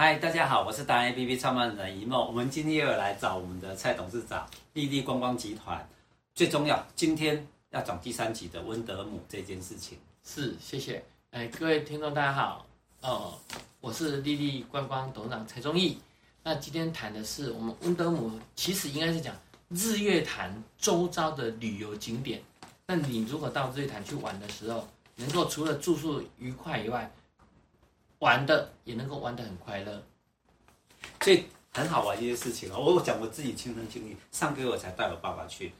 嗨，大家好，我是达人 APP 创办人一梦。我们今天又来找我们的蔡董事长，丽丽观光集团。最重要，今天要讲第三集的温德姆这件事情。是，谢谢。哎，各位听众大家好，哦，我是丽丽观光董事长蔡忠义。那今天谈的是我们温德姆，其实应该是讲日月潭周遭的旅游景点。那你如果到日月潭去玩的时候，能够除了住宿愉快以外，玩的也能够玩得很快乐，所以很好玩一件事情哦。我讲我自己亲身经历，上个月我才带我爸爸去，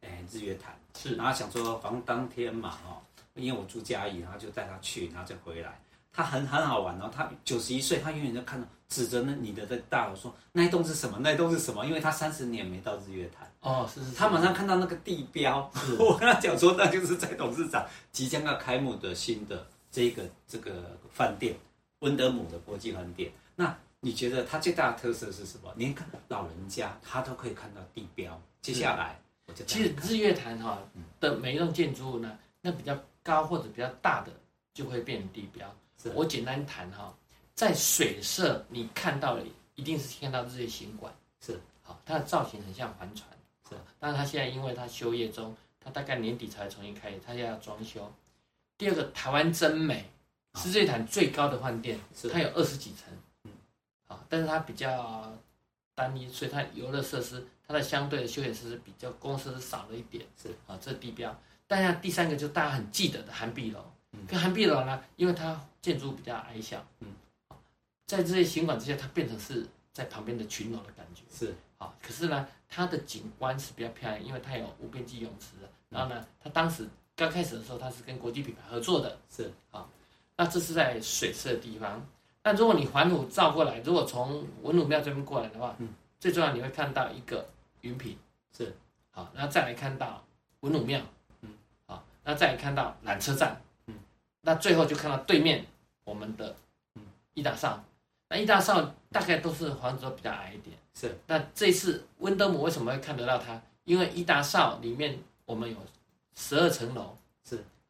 哎，日月潭是，然后想说，反正当天嘛，哦，因为我住嘉义，然后就带他去，然后再回来。他很很好玩哦，他九十一岁，他永远就看到指着那你的这大楼说，那一栋是什么？那一栋是什么？因为他三十年没到日月潭哦，是是，是，他马上看到那个地标，我跟他讲说，那就是在董事长即将要开幕的新的这个这个饭店。温德姆的国际饭店，那你觉得它最大的特色是什么？连看老人家他都可以看到地标。接下来，我就其实日月潭哈的每一栋建筑物呢，那比较高或者比较大的就会变成地标。我简单谈哈，在水社你看到的一定是看到日月行馆，是好，它的造型很像帆船，是。但是它现在因为它休业中，它大概年底才重新开业，它现在要装修。第二个，台湾真美。是日月潭最高的饭店，它有二十几层，嗯，好，但是它比较单一，所以它游乐设施，它的相对的休闲设施比较公设施少了一点，是啊，这是地标。但是第三个就大家很记得的涵碧楼，跟涵碧楼呢，因为它建筑物比较矮小，嗯，在这些行馆之下，它变成是在旁边的群楼的感觉，是啊，可是呢，它的景观是比较漂亮，因为它有无边际泳池，然后呢，它当时刚开始的时候，它是跟国际品牌合作的，是啊。那这是在水色的地方，但如果你环湖照过来，如果从文武庙这边过来的话，嗯，最重要你会看到一个云品，是，好，然后再来看到文武庙，嗯，好，那再来看到缆车站，嗯，那最后就看到对面我们的，嗯，伊达邵，那伊达邵大概都是房子都比较矮一点，是，那这次温德姆为什么会看得到它？因为伊达邵里面我们有十二层楼。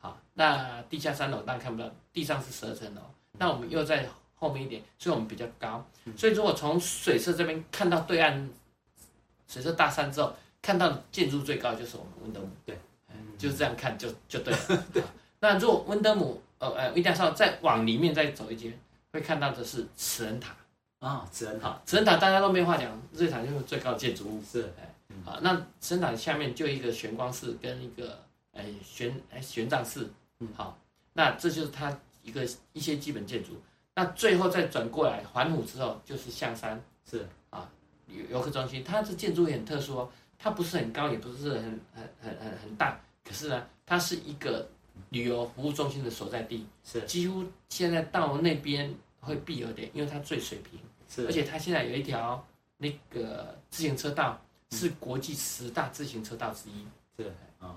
好，那地下三楼当然看不到，地上是十二层楼。那我们又在后面一点，所以我们比较高。所以如果从水色这边看到对岸水色大山之后，看到建筑最高就是我们温德姆。对，就是这样看就就对了。对。那如果温德姆呃呃，一定要再往里面再走一阶，会看到的是慈恩塔啊，慈恩塔。慈恩塔大家都没话讲，日月潭就是最高的建筑物。是，哎，好，那慈恩塔下面就一个玄光寺跟一个。哎，玄哎玄奘寺，嗯，好，那这就是它一个一些基本建筑。那最后再转过来环湖之后，就是象山，是啊，游游客中心。它这建筑也很特殊哦，它不是很高，也不是很很很很很大，可是呢，它是一个旅游服务中心的所在地。是，几乎现在到那边会必有点，因为它最水平。是，而且它现在有一条那个自行车道，是国际十大自行车道之一。是啊。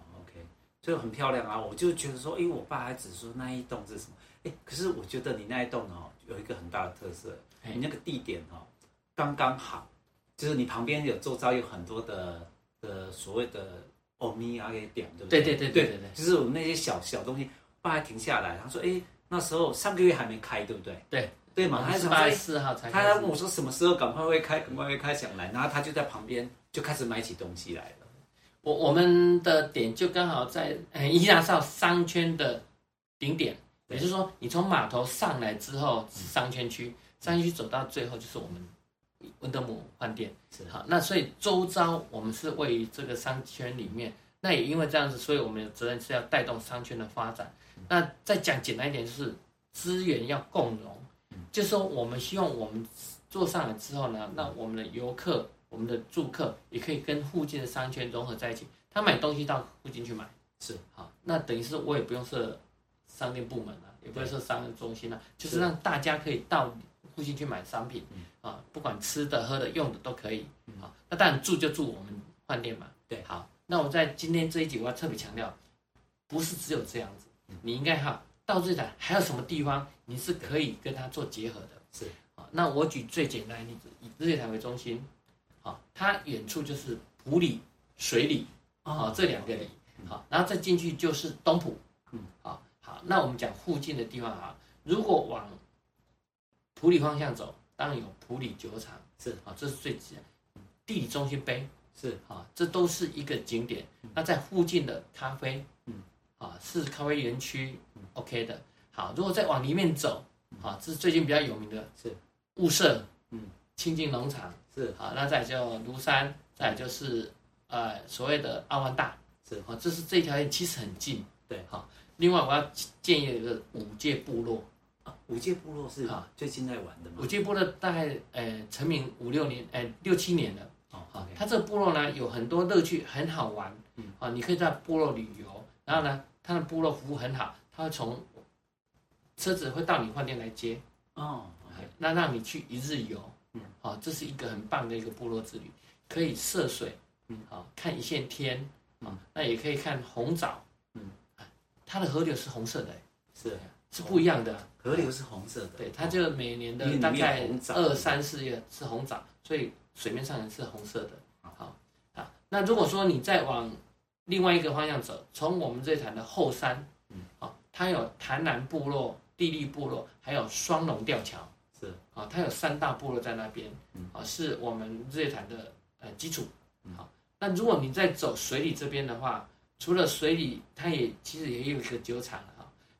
就很漂亮啊！我就觉得说，哎，我爸还只说那一栋是什么？哎，可是我觉得你那一栋哦，有一个很大的特色，你那个地点哦，刚刚好，就是你旁边有周遭有很多的的所谓的欧米亚给点，对不对？对对对对对对，就是我们那些小小东西，爸还停下来，他说，哎，那时候上个月还没开，对不对？对对嘛，他是八月四号才开，他还问我说什么时候赶快会开，赶快会开想来，然后他就在旁边就开始买起东西来了。我我们的点就刚好在伊达邵商圈的顶点，也就是说，你从码头上来之后，商圈区，商圈区走到最后就是我们温德姆饭店。是好，那所以周遭我们是位于这个商圈里面，那也因为这样子，所以我们的责任是要带动商圈的发展。那再讲简单一点，就是资源要共融，就是说我们希望我们做上来之后呢，那我们的游客。我们的住客也可以跟附近的商圈融合在一起，他买东西到附近去买，是。好，那等于是我也不用设商店部门了，也不用设商业中心了，就是让大家可以到附近去买商品，啊，不管吃的、喝的、用的都可以，啊，那当然住就住我们饭店嘛，对，好，那我在今天这一集我要特别强调，不是只有这样子，你应该哈到这里还有什么地方你是可以跟他做结合的，是，好，那我举最简单的例子，以日月潭为中心。好，它远处就是普里、水里，啊，这两个里，好，然后再进去就是东浦，嗯，好，好，那我们讲附近的地方啊，如果往普里方向走，当然有普里酒厂，是。啊，这是最值。地理中心碑是。啊，这都是一个景点。那在附近的咖啡，嗯，啊，是咖啡园区，OK 的。好，如果再往里面走，啊，这是最近比较有名的，是。雾社，嗯，清净农场是好，那再就庐山，再就是呃所谓的阿万大，是好，这是这条线其实很近，对，好。另外我要建议一个五界部落。啊，五界部落是啊，最近在玩的嘛。五界部落大概呃成名五六年，呃六七年了。哦，好，它这个部落呢有很多乐趣，很好玩。嗯，啊，你可以在部落旅游，然后呢，它的部落服务很好，它会从车子会到你饭店来接。哦，那让你去一日游。嗯，好，这是一个很棒的一个部落之旅，可以涉水。嗯，好，看一线天。嗯，那也可以看红枣。嗯，它的河流是红色的。是。是不一样的，河流是红色的，对，它就每年的大概二三四月是红枣，所以水面上也是红色的。好，啊，那如果说你再往另外一个方向走，从我们这潭的后山，嗯，好，它有潭南部落、地利部落，还有双龙吊桥，是，啊，它有三大部落在那边，啊，是我们日月潭的呃基础，好，那如果你在走水里这边的话，除了水里，它也其实也有一个酒厂。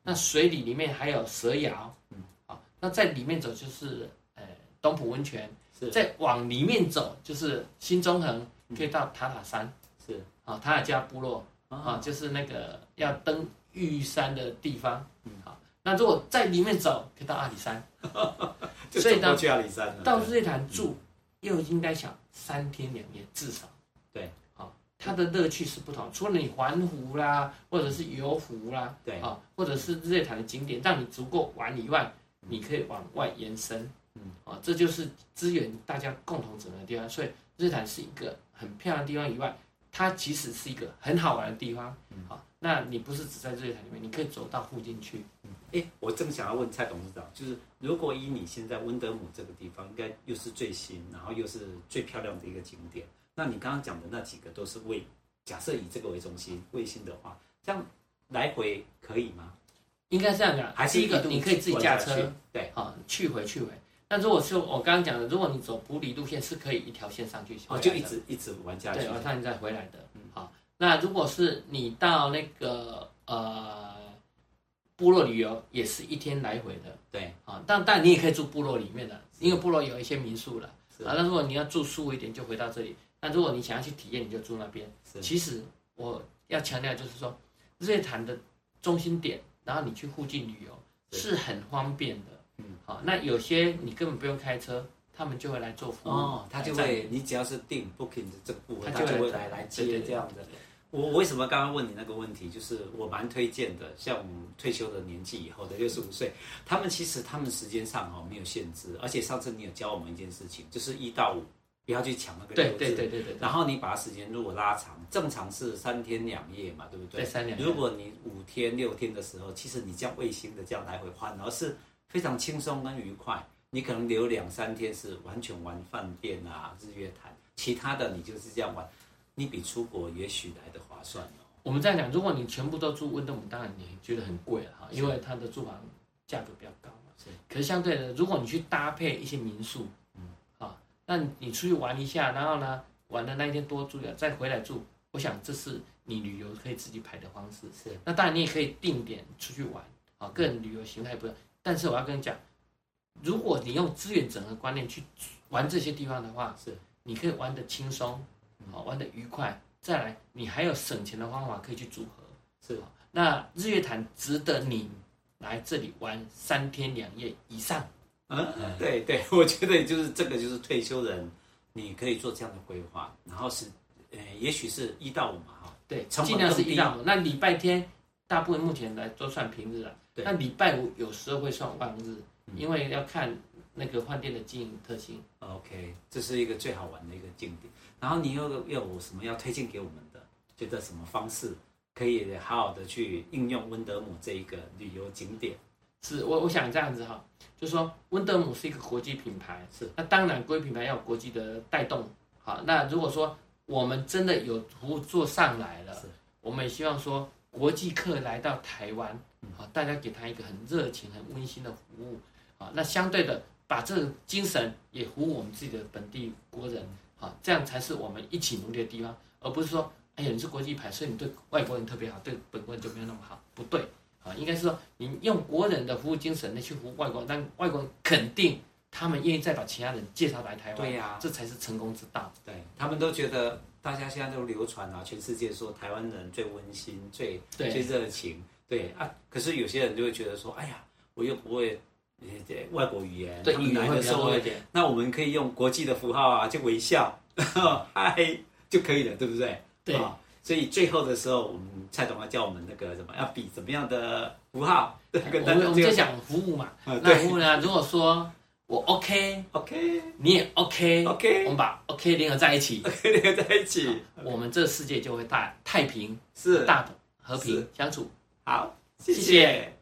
那水里里面还有蛇窑，嗯，好，那在里面走就是呃东浦温泉，是，再往里面走就是新中横，可以到塔塔山，是，啊塔塔加部落，啊就是那个要登玉山的地方，嗯，好，那如果在里面走可以到阿里山，所以到去阿里山到日月潭住又应该想三天两夜至少，对。啊它的乐趣是不同，除了你环湖啦，或者是游湖啦，对。啊，或者是日月潭的景点，让你足够玩以外，你可以往外延伸，嗯。啊，这就是资源大家共同整合的地方。所以日月潭是一个很漂亮的地方以外，它其实是一个很好玩的地方，嗯。啊，那你不是只在日月潭里面，你可以走到附近去。我正想要问蔡董事长，就是如果以你现在温德姆这个地方，应该又是最新，然后又是最漂亮的一个景点。那你刚刚讲的那几个都是卫，假设以这个为中心卫星的话，这样来回可以吗？应该是这样讲，还是一个你可以自己驾车，对，好去回去回。那如果是我刚刚讲的，如果你走埔里路线，是可以一条线上去，哦，就一直一直玩下去，对，然后你再回来的。嗯，好。那如果是你到那个呃部落旅游，也是一天来回的，对，啊，但但你也可以住部落里面的，因为部落有一些民宿了，啊，那如果你要住舒服一点，就回到这里。那如果你想要去体验，你就住那边。其实我要强调就是说，日月潭的中心点，然后你去附近旅游是很方便的。嗯，好，那有些你根本不用开车，他们就会来做服务。哦，他就会，你只要是订 booking 的这个部分，他就会来来接这样的。我我为什么刚刚问你那个问题？就是我蛮推荐的，像我们退休的年纪以后的六十五岁，他们其实他们时间上哦没有限制，而且上次你有教我们一件事情，就是一到五。不要去抢那个对对对对对。然后你把时间如果拉长，正常是三天两夜嘛，对不对？对，三两。如果你五天六天的时候，其实你这样卫星的这样来回换，而是非常轻松跟愉快。你可能留两三天是完全玩饭店啊、日月潭，其他的你就是这样玩，你比出国也许来的划算哦。我们在讲，如果你全部都住温德姆，当然你觉得很贵了哈，因为它的住房价格比较高嘛。是。可是相对的，如果你去搭配一些民宿啊。那你出去玩一下，然后呢，玩的那一天多住点，再回来住。我想这是你旅游可以自己排的方式。是。那当然你也可以定点出去玩，啊，个人旅游形态不一样。但是我要跟你讲，如果你用资源整合观念去玩这些地方的话，是，你可以玩的轻松，好，玩的愉快。再来，你还有省钱的方法可以去组合。是。那日月潭值得你来这里玩三天两夜以上。嗯，对对，我觉得就是这个，就是退休人，你可以做这样的规划，然后是，呃，也许是一到五嘛，哈，对，尽量是一到五。那礼拜天，大部分目前来都算平日了，对。那礼拜五有时候会算望日，因为要看那个饭店的经营特性。OK，这是一个最好玩的一个景点。然后你又又有什么要推荐给我们的？觉得什么方式可以好好的去应用温德姆这一个旅游景点？是我我想这样子哈，就是说温德姆是一个国际品牌，是那当然国际品牌要有国际的带动，好，那如果说我们真的有服务做上来了，是我们也希望说国际客来到台湾，好，大家给他一个很热情、很温馨的服务，好，那相对的把这个精神也服务我们自己的本地国人，好，这样才是我们一起努力的地方，而不是说，哎呀，你是国际牌，所以你对外国人特别好，对本国人就没有那么好，不对，啊，应该是说你用国人的服务精神来去服务外国人，让外国人肯定他们愿意再把其他人介绍来台湾，对呀、啊，这才是成功之道。对，他们都觉得，大家现在都流传啊，全世界说台湾人最温馨、最最热情，对啊，可是有些人就会觉得说，哎呀，我又不会。对外国语言，对，语言会比较多一点。那我们可以用国际的符号啊，就微笑，嗨就可以了，对不对？对。哦、所以最后的时候，我们蔡总要教我们那个什么，要比怎么样的符号。我们就讲服务嘛。嗯、那服务呢？如果说我 OK，OK，、okay, 你也 OK，OK，、okay, 我们把 OK 联合在一起，OK 联合在一起我们这个世界就会大太平，是大和平相处。好，谢谢。谢谢